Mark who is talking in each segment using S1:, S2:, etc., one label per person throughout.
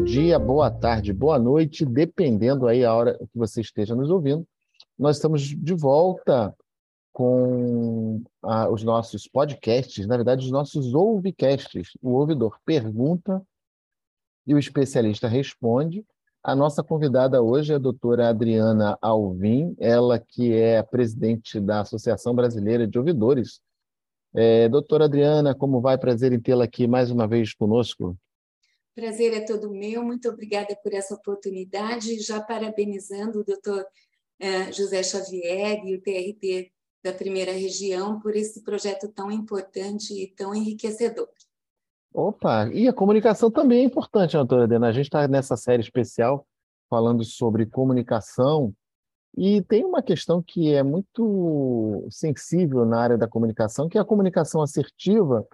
S1: bom dia, boa tarde, boa noite, dependendo aí a hora que você esteja nos ouvindo. Nós estamos de volta com ah, os nossos podcasts, na verdade, os nossos ouvicasts. O ouvidor pergunta e o especialista responde. A nossa convidada hoje é a doutora Adriana Alvim, ela que é presidente da Associação Brasileira de Ouvidores. É, doutora Adriana, como vai? Prazer em tê-la aqui mais uma vez conosco.
S2: Prazer é todo meu, muito obrigada por essa oportunidade, já parabenizando o doutor eh, José Xavier e o TRT da primeira região por esse projeto tão importante e tão enriquecedor.
S1: Opa, e a comunicação também é importante, doutora Adena. A gente está nessa série especial falando sobre comunicação e tem uma questão que é muito sensível na área da comunicação, que é a comunicação assertiva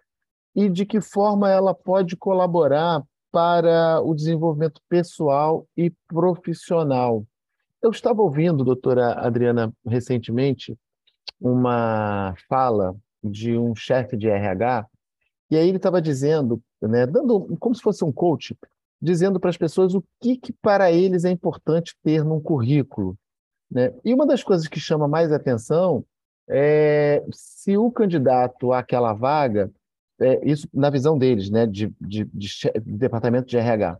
S1: e de que forma ela pode colaborar para o desenvolvimento pessoal e profissional. Eu estava ouvindo, doutora Adriana, recentemente, uma fala de um chefe de RH, e aí ele estava dizendo, né, dando como se fosse um coach, dizendo para as pessoas o que, que para eles é importante ter num currículo. Né? E uma das coisas que chama mais atenção é se o candidato àquela vaga, é, isso na visão deles, né, de, de, de, de departamento de RH,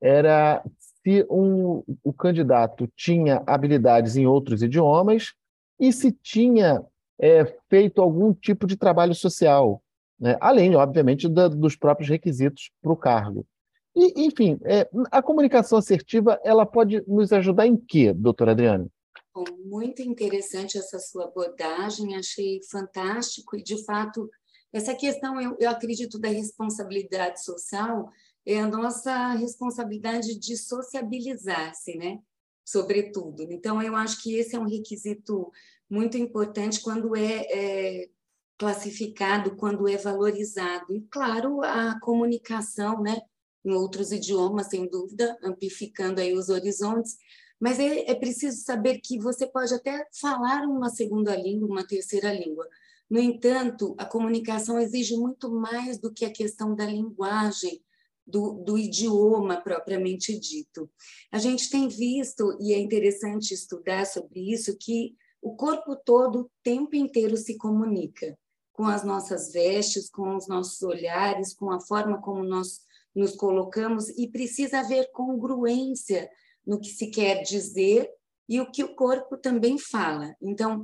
S1: era se um, o candidato tinha habilidades em outros idiomas e se tinha é, feito algum tipo de trabalho social, né? além, obviamente, da, dos próprios requisitos para o cargo. E, enfim, é, a comunicação assertiva ela pode nos ajudar em quê, doutora Adriana?
S2: Bom, muito interessante essa sua abordagem, achei fantástico e, de fato, essa questão, eu, eu acredito, da responsabilidade social é a nossa responsabilidade de sociabilizar-se, né? Sobretudo. Então, eu acho que esse é um requisito muito importante quando é, é classificado, quando é valorizado. E, claro, a comunicação, né? Em outros idiomas, sem dúvida, amplificando aí os horizontes, mas é, é, preciso saber que você pode até falar uma segunda língua, uma terceira língua, no entanto, a comunicação exige muito mais do que a questão da linguagem, do, do, idioma propriamente dito. A gente tem visto, e é interessante estudar sobre isso, que o corpo todo o tempo inteiro se comunica com as nossas vestes, com os nossos olhares, com a forma como nós nos colocamos, e precisa haver congruência no que se quer dizer e o que o corpo também fala. Então,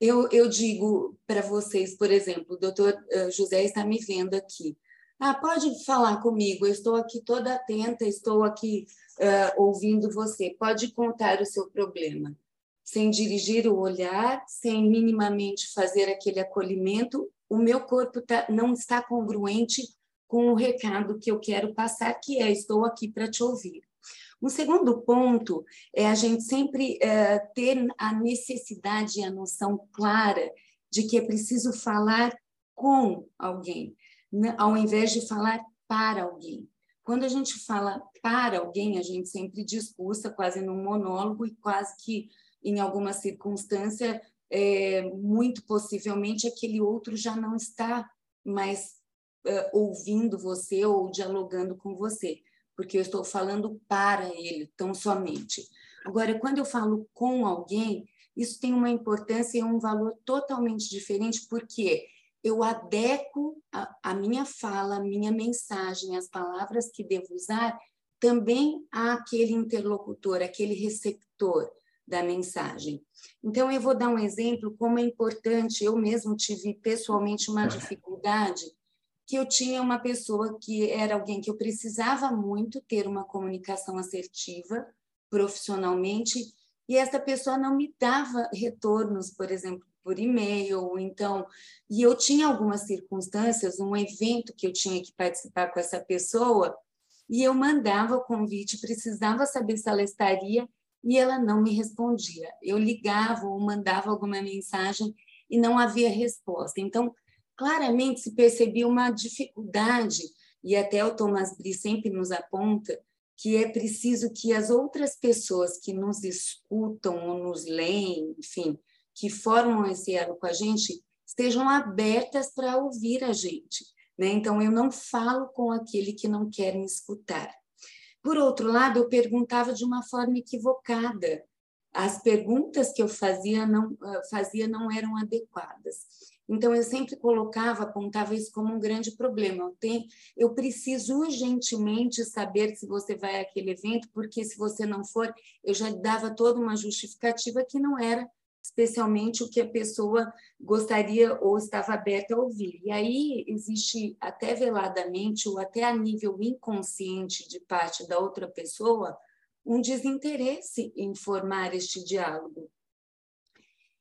S2: eu, eu digo para vocês, por exemplo, o doutor eh, José está me vendo aqui. Ah, pode falar comigo, eu estou aqui toda atenta, estou aqui uh, ouvindo você. Pode contar o seu problema. Sem dirigir o olhar, sem minimamente fazer aquele acolhimento, o meu corpo tá, não está congruente com o recado que eu quero passar, que é: estou aqui para te ouvir. Um segundo ponto é a gente sempre é, ter a necessidade e a noção clara de que é preciso falar com alguém, né, ao invés de falar para alguém. Quando a gente fala para alguém, a gente sempre discursa quase num monólogo e quase que em alguma circunstância, é, muito possivelmente aquele outro já não está mais é, ouvindo você ou dialogando com você porque eu estou falando para ele tão somente. Agora, quando eu falo com alguém, isso tem uma importância e um valor totalmente diferente, porque eu adequo a, a minha fala, a minha mensagem, as palavras que devo usar também àquele interlocutor, aquele receptor da mensagem. Então, eu vou dar um exemplo como é importante. Eu mesmo tive pessoalmente uma dificuldade que eu tinha uma pessoa que era alguém que eu precisava muito ter uma comunicação assertiva profissionalmente e essa pessoa não me dava retornos, por exemplo, por e-mail, então, e eu tinha algumas circunstâncias, um evento que eu tinha que participar com essa pessoa, e eu mandava o convite, precisava saber se ela estaria, e ela não me respondia. Eu ligava ou mandava alguma mensagem e não havia resposta. Então, claramente se percebia uma dificuldade, e até o Thomas Brie sempre nos aponta, que é preciso que as outras pessoas que nos escutam ou nos leem, enfim, que formam esse elo com a gente, estejam abertas para ouvir a gente. Né? Então, eu não falo com aquele que não quer me escutar. Por outro lado, eu perguntava de uma forma equivocada. As perguntas que eu fazia não, ah, fazia não eram adequadas. Então, eu sempre colocava, apontava isso como um grande problema. Eu, tenho, eu preciso urgentemente saber se você vai àquele evento, porque se você não for, eu já dava toda uma justificativa que não era especialmente o que a pessoa gostaria ou estava aberta a ouvir. E aí existe até veladamente ou até a nível inconsciente de parte da outra pessoa um desinteresse em formar este diálogo.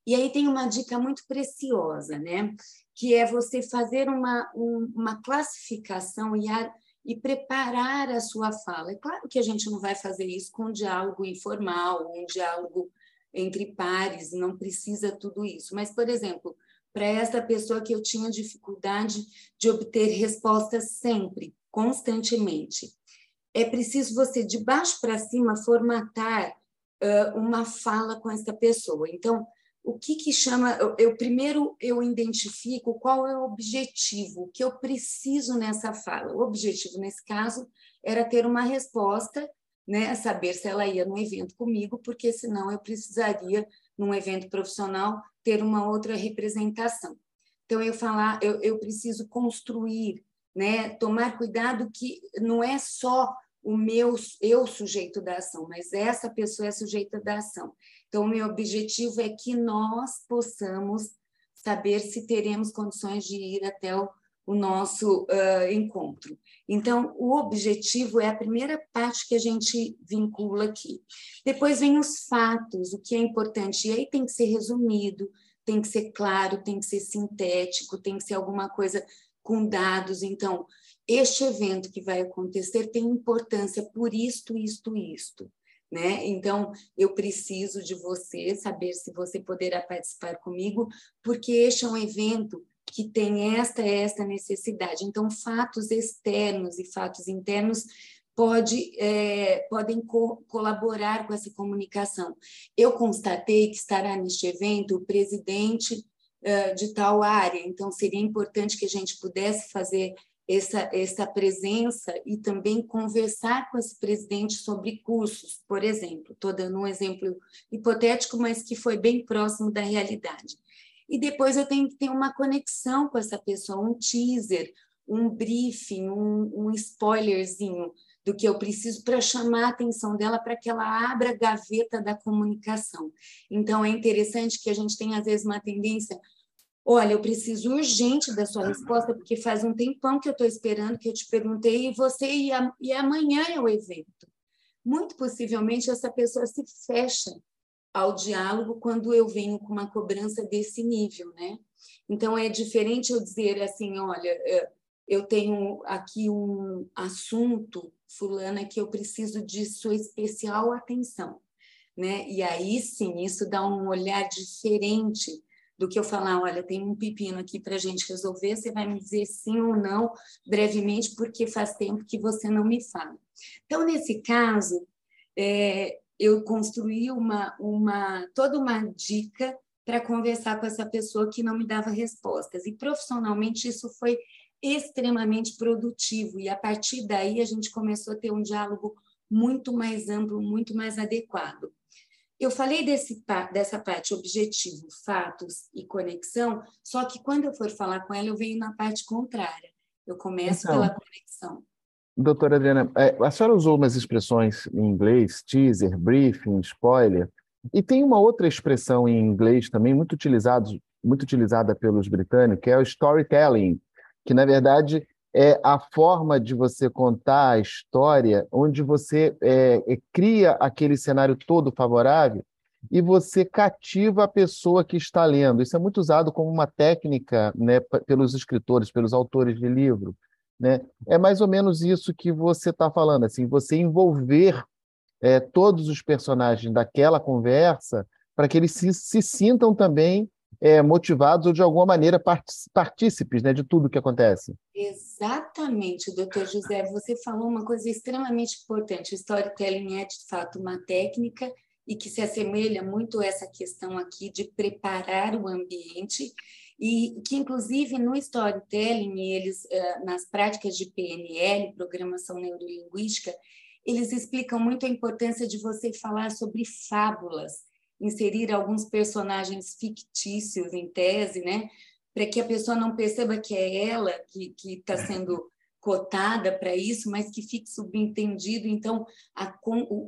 S2: E aí tem uma dica muito preciosa, né? Que é você fazer uma, um, uma classificação e, a, e preparar a sua fala. É claro que a gente não vai fazer isso com um diálogo informal, um diálogo entre pares, não precisa tudo isso. Mas, por exemplo, para essa pessoa que eu tinha dificuldade de obter respostas sempre, constantemente, é preciso você, de baixo para cima, formatar uh, uma fala com essa pessoa. Então, o que, que chama. Eu, eu, primeiro eu identifico qual é o objetivo, que eu preciso nessa fala. O objetivo, nesse caso, era ter uma resposta né, saber se ela ia no evento comigo, porque senão eu precisaria, num evento profissional, ter uma outra representação. Então, eu falar, eu, eu preciso construir, né, tomar cuidado que não é só o meu, eu sujeito da ação, mas essa pessoa é sujeita da ação. Então, meu objetivo é que nós possamos saber se teremos condições de ir até o o nosso uh, encontro. Então, o objetivo é a primeira parte que a gente vincula aqui. Depois vem os fatos, o que é importante. E aí tem que ser resumido, tem que ser claro, tem que ser sintético, tem que ser alguma coisa com dados. Então, este evento que vai acontecer tem importância por isto, isto, isto. Né? Então, eu preciso de você, saber se você poderá participar comigo, porque este é um evento que tem esta esta necessidade. Então, fatos externos e fatos internos pode, é, podem co colaborar com essa comunicação. Eu constatei que estará neste evento o presidente uh, de tal área, então seria importante que a gente pudesse fazer essa, essa presença e também conversar com esse presidente sobre cursos, por exemplo. Estou dando um exemplo hipotético, mas que foi bem próximo da realidade e depois eu tenho que ter uma conexão com essa pessoa, um teaser, um briefing, um, um spoilerzinho do que eu preciso para chamar a atenção dela para que ela abra a gaveta da comunicação. Então é interessante que a gente tem às vezes uma tendência Olha, eu preciso urgente da sua resposta, porque faz um tempão que eu estou esperando, que eu te perguntei, e você e, e amanhã é o evento. Muito possivelmente essa pessoa se fecha ao diálogo quando eu venho com uma cobrança desse nível, né? Então é diferente eu dizer assim, olha, é, eu tenho aqui um assunto fulana que eu preciso de sua especial atenção, né? E aí sim, isso dá um olhar diferente do que eu falar, olha, tem um pepino aqui para a gente resolver, você vai me dizer sim ou não brevemente, porque faz tempo que você não me fala. Então, nesse caso, é, eu construí uma, uma toda uma dica para conversar com essa pessoa que não me dava respostas. E profissionalmente isso foi extremamente produtivo e a partir daí a gente começou a ter um diálogo muito mais amplo, muito mais adequado. Eu falei desse, dessa parte objetivo, fatos e conexão, só que quando eu for falar com ela, eu venho na parte contrária. Eu começo então, pela conexão.
S1: Doutora Adriana, é, a senhora usou umas expressões em inglês, teaser, briefing, spoiler, e tem uma outra expressão em inglês também muito, utilizado, muito utilizada pelos britânicos, que é o storytelling, que na verdade é a forma de você contar a história onde você é, é, cria aquele cenário todo favorável e você cativa a pessoa que está lendo. Isso é muito usado como uma técnica né, pelos escritores, pelos autores de livro. Né? É mais ou menos isso que você está falando, assim, você envolver é, todos os personagens daquela conversa para que eles se, se sintam também é, motivados ou de alguma maneira partícipes né, de tudo que acontece.
S2: Exatamente, doutor José, você falou uma coisa extremamente importante. O storytelling é, de fato, uma técnica e que se assemelha muito a essa questão aqui de preparar o ambiente e que, inclusive, no storytelling, eles, eh, nas práticas de PNL, Programação Neurolinguística, eles explicam muito a importância de você falar sobre fábulas, inserir alguns personagens fictícios em tese, né? Para que a pessoa não perceba que é ela que está sendo cotada para isso, mas que fique subentendido. Então, a,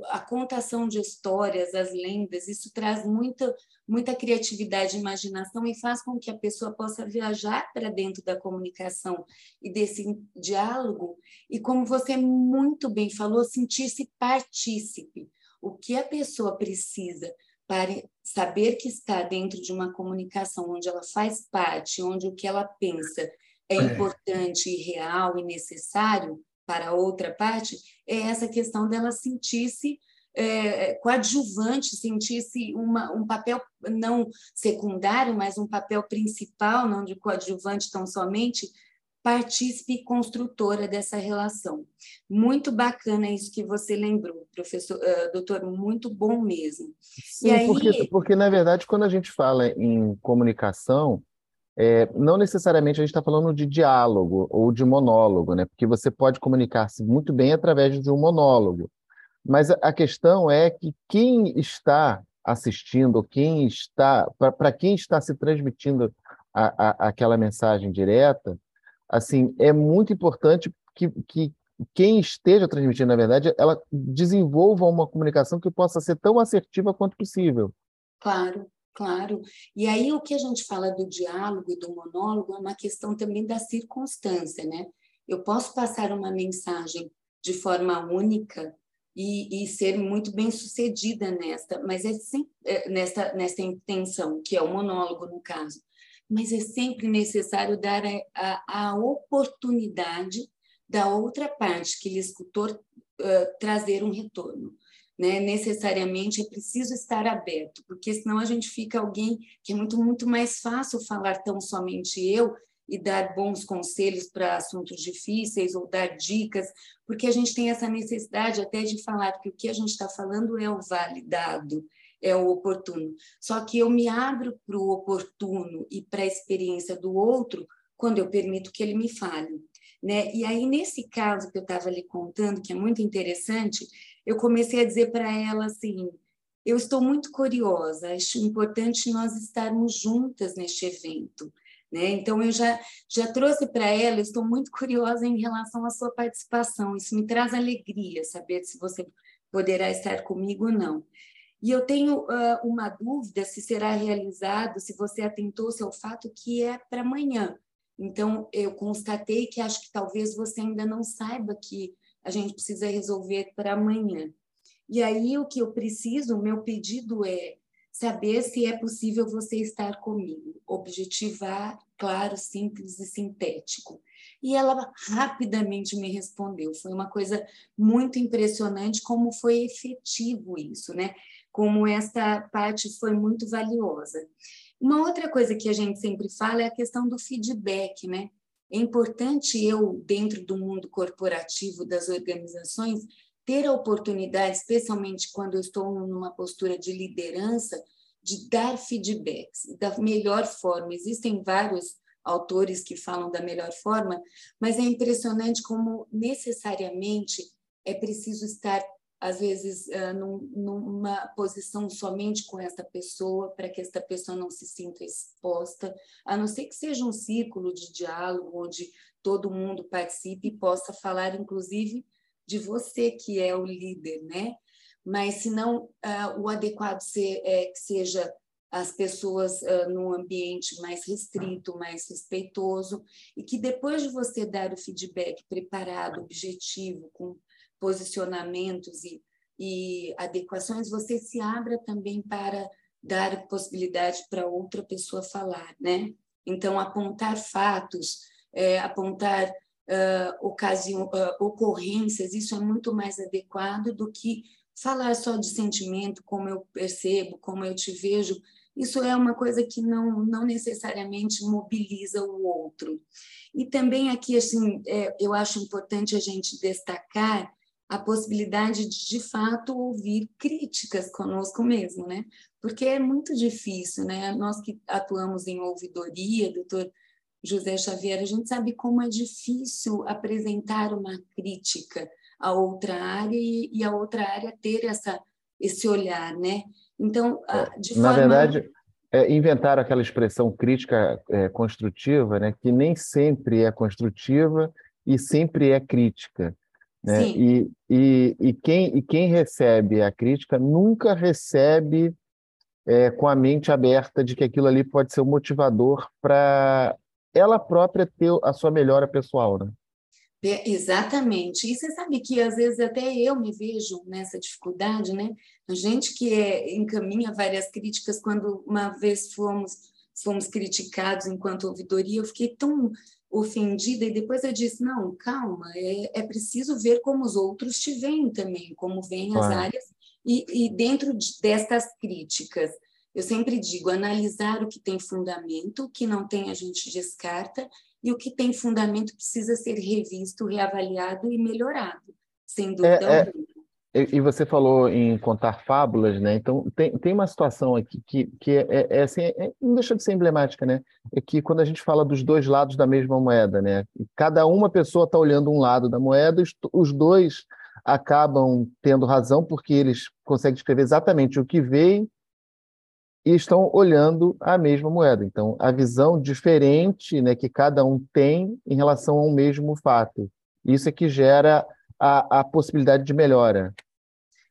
S2: a contação de histórias, as lendas, isso traz muita, muita criatividade e imaginação e faz com que a pessoa possa viajar para dentro da comunicação e desse diálogo. E, como você muito bem falou, sentir-se partícipe. O que a pessoa precisa para saber que está dentro de uma comunicação onde ela faz parte, onde o que ela pensa é, é. importante e real e necessário para a outra parte, é essa questão dela sentir-se é, coadjuvante, sentir-se um papel não secundário, mas um papel principal, não de coadjuvante tão somente, partícipe construtora dessa relação. Muito bacana isso que você lembrou, professor, uh, doutor, muito bom mesmo.
S1: Sim, aí... porque, porque, na verdade, quando a gente fala em comunicação, é, não necessariamente a gente está falando de diálogo ou de monólogo, né? Porque você pode comunicar-se muito bem através de um monólogo. Mas a questão é que quem está assistindo, quem está, para quem está se transmitindo a, a, aquela mensagem direta, assim, é muito importante que, que quem esteja transmitindo, na verdade, ela desenvolva uma comunicação que possa ser tão assertiva quanto possível.
S2: Claro. Claro. E aí o que a gente fala do diálogo e do monólogo é uma questão também da circunstância, né? Eu posso passar uma mensagem de forma única e, e ser muito bem sucedida nesta, mas é sempre é, nesta nesta intenção que é o monólogo no caso. Mas é sempre necessário dar a, a, a oportunidade da outra parte que lhe escutou uh, trazer um retorno né, necessariamente é preciso estar aberto, porque senão a gente fica alguém que é muito, muito mais fácil falar tão somente eu e dar bons conselhos para assuntos difíceis ou dar dicas, porque a gente tem essa necessidade até de falar que o que a gente está falando é o validado, é o oportuno. Só que eu me abro para o oportuno e para a experiência do outro quando eu permito que ele me fale. Né? E aí, nesse caso que eu estava lhe contando, que é muito interessante, eu comecei a dizer para ela assim: eu estou muito curiosa, acho importante nós estarmos juntas neste evento. Né? Então, eu já, já trouxe para ela, estou muito curiosa em relação à sua participação, isso me traz alegria saber se você poderá estar comigo ou não. E eu tenho uh, uma dúvida se será realizado, se você atentou-se ao fato que é para amanhã. Então, eu constatei que acho que talvez você ainda não saiba que a gente precisa resolver para amanhã. E aí o que eu preciso, o meu pedido é saber se é possível você estar comigo, objetivar, claro, simples e sintético. E ela rapidamente me respondeu. Foi uma coisa muito impressionante como foi efetivo isso, né? Como essa parte foi muito valiosa. Uma outra coisa que a gente sempre fala é a questão do feedback, né? É importante eu, dentro do mundo corporativo das organizações, ter a oportunidade, especialmente quando eu estou numa postura de liderança, de dar feedbacks da melhor forma. Existem vários autores que falam da melhor forma, mas é impressionante como necessariamente é preciso estar às vezes num, numa posição somente com essa pessoa, para que esta pessoa não se sinta exposta, a não ser que seja um círculo de diálogo onde todo mundo participe e possa falar, inclusive, de você que é o líder, né? Mas se não, uh, o adequado ser, é que seja as pessoas uh, num ambiente mais restrito, mais respeitoso, e que depois de você dar o feedback preparado, objetivo, com posicionamentos e, e adequações, você se abra também para dar possibilidade para outra pessoa falar, né? Então, apontar fatos, é, apontar uh, uh, ocorrências, isso é muito mais adequado do que falar só de sentimento, como eu percebo, como eu te vejo. Isso é uma coisa que não, não necessariamente mobiliza o outro. E também aqui, assim, é, eu acho importante a gente destacar a possibilidade de, de fato, ouvir críticas conosco mesmo, né? Porque é muito difícil, né? Nós que atuamos em ouvidoria, doutor José Xavier, a gente sabe como é difícil apresentar uma crítica a outra área e, e a outra área ter essa, esse olhar, né? Então,
S1: de Na forma... verdade, é, inventaram aquela expressão crítica é, construtiva, né, que nem sempre é construtiva e sempre é crítica. Né? E, e, e, quem, e quem recebe a crítica nunca recebe é, com a mente aberta de que aquilo ali pode ser um motivador para ela própria ter a sua melhora pessoal. Né?
S2: É, exatamente. E você sabe que às vezes até eu me vejo nessa dificuldade, né? A gente que é, encaminha várias críticas, quando uma vez fomos, fomos criticados enquanto ouvidoria, eu fiquei tão ofendida e depois eu disse, não, calma, é, é preciso ver como os outros te veem também, como veem as áreas, e, e dentro de, destas críticas, eu sempre digo, analisar o que tem fundamento, o que não tem a gente descarta, e o que tem fundamento precisa ser revisto, reavaliado e melhorado, sem é, dúvida é.
S1: É, e você falou em contar fábulas, né? Então, tem, tem uma situação aqui que, que é, é, é assim, é, não deixa de ser emblemática, né? É que quando a gente fala dos dois lados da mesma moeda, né? Cada uma pessoa está olhando um lado da moeda, os, os dois acabam tendo razão, porque eles conseguem descrever exatamente o que veem e estão olhando a mesma moeda. Então, a visão diferente né, que cada um tem em relação ao mesmo fato. Isso é que gera a, a possibilidade de melhora.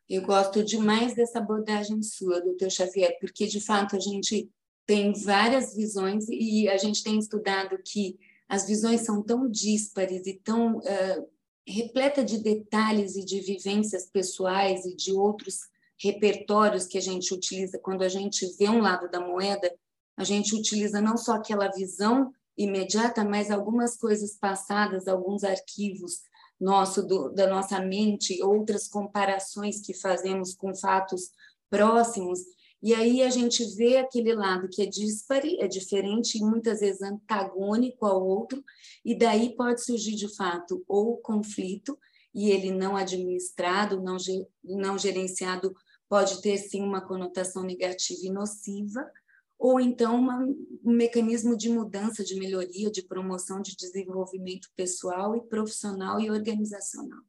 S2: Eu gosto demais dessa abordagem sua, doutor Xavier, porque, de fato, a gente tem várias visões e a gente tem estudado que as visões são tão díspares e tão uh, repleta de detalhes e de vivências pessoais e de outros repertórios que a gente utiliza quando a gente vê um lado da moeda, a gente utiliza não só aquela visão imediata, mas algumas coisas passadas, alguns arquivos nosso do, da nossa mente, outras comparações que fazemos com fatos próximos, e aí a gente vê aquele lado que é dispare, é diferente e muitas vezes antagônico ao outro, e daí pode surgir de fato ou conflito, e ele não administrado, não, não gerenciado pode ter sim uma conotação negativa e nociva, ou então uma, um mecanismo de mudança, de melhoria, de promoção de desenvolvimento pessoal e profissional e organizacional.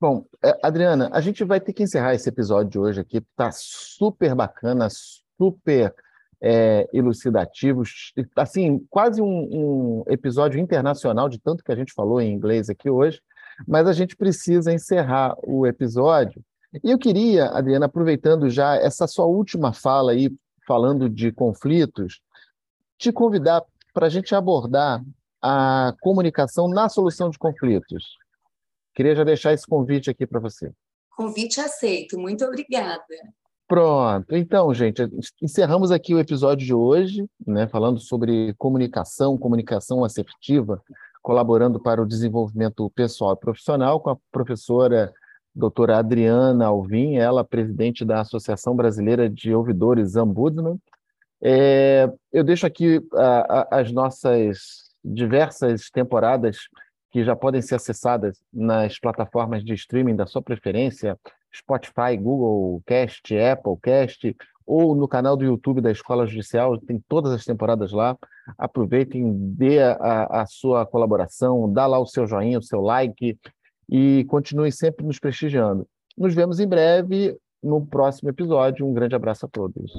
S1: Bom, é, Adriana, a gente vai ter que encerrar esse episódio de hoje aqui, está super bacana, super é, elucidativo, assim, quase um, um episódio internacional de tanto que a gente falou em inglês aqui hoje, mas a gente precisa encerrar o episódio e eu queria, Adriana, aproveitando já essa sua última fala aí, falando de conflitos, te convidar para a gente abordar a comunicação na solução de conflitos. Queria já deixar esse convite aqui para você.
S2: Convite aceito, muito obrigada.
S1: Pronto. Então, gente, encerramos aqui o episódio de hoje, né, falando sobre comunicação, comunicação assertiva, colaborando para o desenvolvimento pessoal e profissional com a professora doutora Adriana Alvim, ela presidente da Associação Brasileira de Ouvidores Ombudsman. É, eu deixo aqui a, a, as nossas diversas temporadas que já podem ser acessadas nas plataformas de streaming da sua preferência, Spotify, Google Cast, Apple Cast, ou no canal do YouTube da Escola Judicial, tem todas as temporadas lá. Aproveitem, dê a, a sua colaboração, dá lá o seu joinha, o seu like, e continue sempre nos prestigiando. Nos vemos em breve no próximo episódio. Um grande abraço a todos.